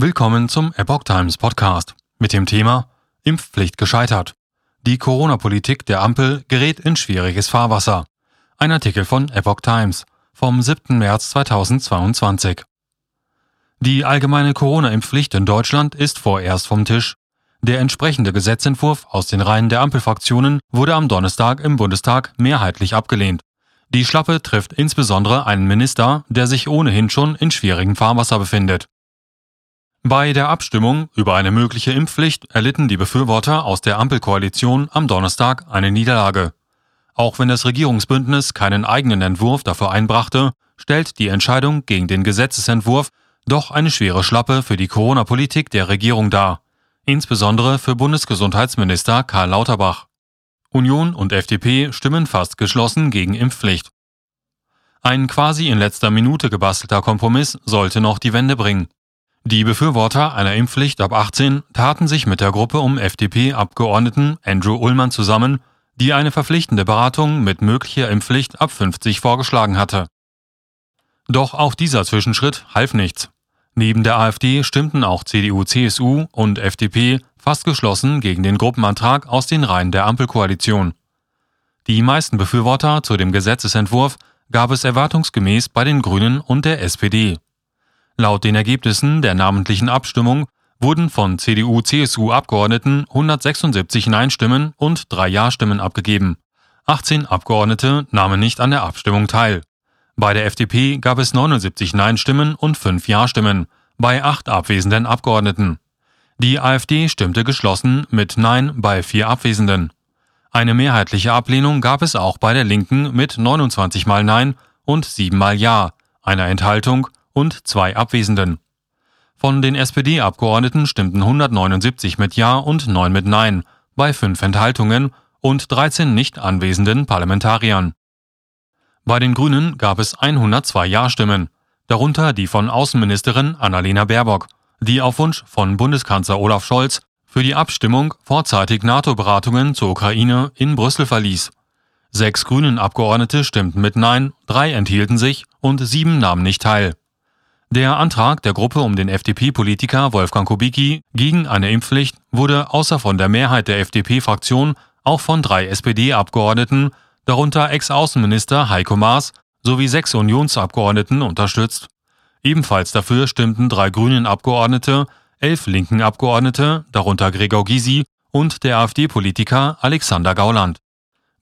Willkommen zum Epoch Times Podcast mit dem Thema Impfpflicht gescheitert. Die Corona-Politik der Ampel gerät in schwieriges Fahrwasser. Ein Artikel von Epoch Times vom 7. März 2022. Die allgemeine Corona-Impfpflicht in Deutschland ist vorerst vom Tisch. Der entsprechende Gesetzentwurf aus den Reihen der Ampelfraktionen wurde am Donnerstag im Bundestag mehrheitlich abgelehnt. Die Schlappe trifft insbesondere einen Minister, der sich ohnehin schon in schwierigem Fahrwasser befindet. Bei der Abstimmung über eine mögliche Impfpflicht erlitten die Befürworter aus der Ampelkoalition am Donnerstag eine Niederlage. Auch wenn das Regierungsbündnis keinen eigenen Entwurf dafür einbrachte, stellt die Entscheidung gegen den Gesetzesentwurf doch eine schwere Schlappe für die Corona-Politik der Regierung dar insbesondere für Bundesgesundheitsminister Karl Lauterbach. Union und FDP stimmen fast geschlossen gegen Impfpflicht. Ein quasi in letzter Minute gebastelter Kompromiss sollte noch die Wende bringen. Die Befürworter einer Impfpflicht ab 18 taten sich mit der Gruppe um FDP-Abgeordneten Andrew Ullmann zusammen, die eine verpflichtende Beratung mit möglicher Impfpflicht ab 50 vorgeschlagen hatte. Doch auch dieser Zwischenschritt half nichts. Neben der AfD stimmten auch CDU, CSU und FDP fast geschlossen gegen den Gruppenantrag aus den Reihen der Ampelkoalition. Die meisten Befürworter zu dem Gesetzesentwurf gab es erwartungsgemäß bei den Grünen und der SPD. Laut den Ergebnissen der namentlichen Abstimmung wurden von CDU-CSU-Abgeordneten 176 Nein-Stimmen und drei Ja-Stimmen abgegeben. 18 Abgeordnete nahmen nicht an der Abstimmung teil. Bei der FDP gab es 79 Nein-Stimmen und 5 Ja-Stimmen, bei acht abwesenden Abgeordneten. Die AfD stimmte geschlossen mit Nein bei vier Abwesenden. Eine mehrheitliche Ablehnung gab es auch bei der Linken mit 29 mal Nein und 7 mal Ja, einer Enthaltung und zwei Abwesenden. Von den SPD-Abgeordneten stimmten 179 mit Ja und 9 mit Nein, bei fünf Enthaltungen und 13 nicht anwesenden Parlamentariern. Bei den Grünen gab es 102 Ja-Stimmen, darunter die von Außenministerin Annalena Baerbock, die auf Wunsch von Bundeskanzler Olaf Scholz für die Abstimmung vorzeitig NATO-Beratungen zur Ukraine in Brüssel verließ. Sechs grünen Abgeordnete stimmten mit Nein, drei enthielten sich und sieben nahmen nicht teil. Der Antrag der Gruppe um den FDP-Politiker Wolfgang Kubicki gegen eine Impfpflicht wurde außer von der Mehrheit der FDP-Fraktion auch von drei SPD-Abgeordneten darunter Ex-Außenminister Heiko Maas sowie sechs Unionsabgeordneten unterstützt. Ebenfalls dafür stimmten drei grünen Abgeordnete, elf linken Abgeordnete, darunter Gregor Gysi und der AfD-Politiker Alexander Gauland.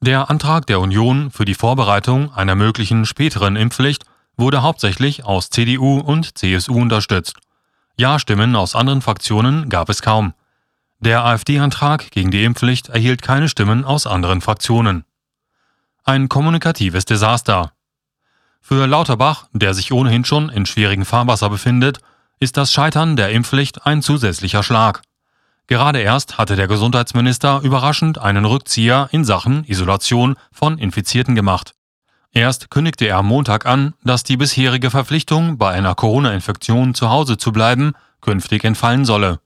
Der Antrag der Union für die Vorbereitung einer möglichen späteren Impfpflicht wurde hauptsächlich aus CDU und CSU unterstützt. Ja-Stimmen aus anderen Fraktionen gab es kaum. Der AfD-Antrag gegen die Impfpflicht erhielt keine Stimmen aus anderen Fraktionen ein kommunikatives Desaster. Für Lauterbach, der sich ohnehin schon in schwierigen Fahrwasser befindet, ist das Scheitern der Impfpflicht ein zusätzlicher Schlag. Gerade erst hatte der Gesundheitsminister überraschend einen Rückzieher in Sachen Isolation von Infizierten gemacht. Erst kündigte er am Montag an, dass die bisherige Verpflichtung, bei einer Corona-Infektion zu Hause zu bleiben, künftig entfallen solle.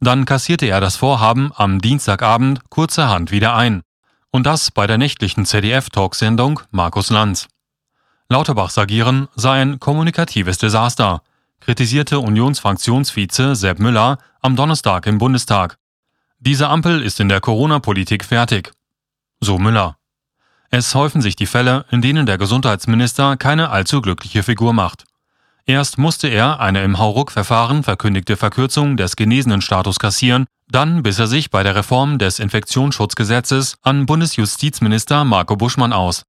Dann kassierte er das Vorhaben am Dienstagabend kurzerhand wieder ein. Und das bei der nächtlichen ZDF-Talksendung Markus Lanz. Lauterbachs Agieren sei ein kommunikatives Desaster, kritisierte Unionsfraktionsvize Sepp Müller am Donnerstag im Bundestag. Diese Ampel ist in der Corona-Politik fertig. So Müller. Es häufen sich die Fälle, in denen der Gesundheitsminister keine allzu glückliche Figur macht. Erst musste er eine im Hauruck-Verfahren verkündigte Verkürzung des Genesenenstatus kassieren, dann biss er sich bei der Reform des Infektionsschutzgesetzes an Bundesjustizminister Marco Buschmann aus.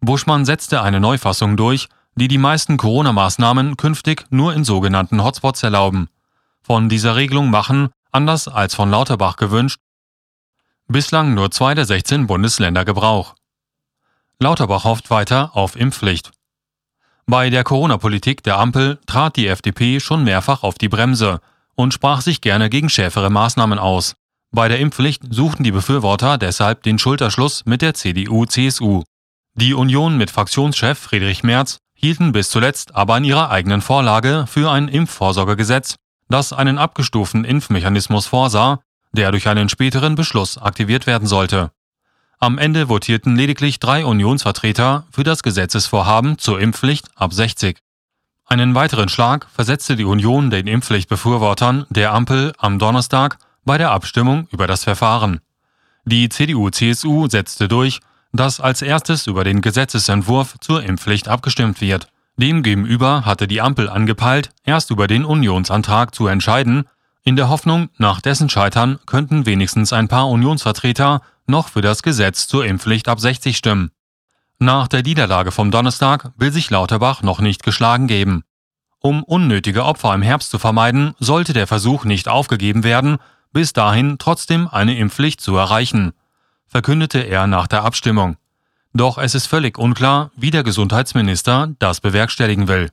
Buschmann setzte eine Neufassung durch, die die meisten Corona-Maßnahmen künftig nur in sogenannten Hotspots erlauben. Von dieser Regelung machen, anders als von Lauterbach gewünscht, bislang nur zwei der 16 Bundesländer Gebrauch. Lauterbach hofft weiter auf Impfpflicht. Bei der Corona-Politik der Ampel trat die FDP schon mehrfach auf die Bremse und sprach sich gerne gegen schärfere Maßnahmen aus. Bei der Impfpflicht suchten die Befürworter deshalb den Schulterschluss mit der CDU-CSU. Die Union mit Fraktionschef Friedrich Merz hielten bis zuletzt aber an ihrer eigenen Vorlage für ein Impfvorsorgegesetz, das einen abgestuften Impfmechanismus vorsah, der durch einen späteren Beschluss aktiviert werden sollte. Am Ende votierten lediglich drei Unionsvertreter für das Gesetzesvorhaben zur Impfpflicht ab 60. Einen weiteren Schlag versetzte die Union den Impfpflichtbefürwortern der Ampel am Donnerstag bei der Abstimmung über das Verfahren. Die CDU-CSU setzte durch, dass als erstes über den Gesetzesentwurf zur Impfpflicht abgestimmt wird. Demgegenüber hatte die Ampel angepeilt, erst über den Unionsantrag zu entscheiden, in der Hoffnung, nach dessen Scheitern könnten wenigstens ein paar Unionsvertreter noch für das Gesetz zur Impfpflicht ab 60 stimmen. Nach der Niederlage vom Donnerstag will sich Lauterbach noch nicht geschlagen geben. Um unnötige Opfer im Herbst zu vermeiden, sollte der Versuch nicht aufgegeben werden, bis dahin trotzdem eine Impfpflicht zu erreichen, verkündete er nach der Abstimmung. Doch es ist völlig unklar, wie der Gesundheitsminister das bewerkstelligen will.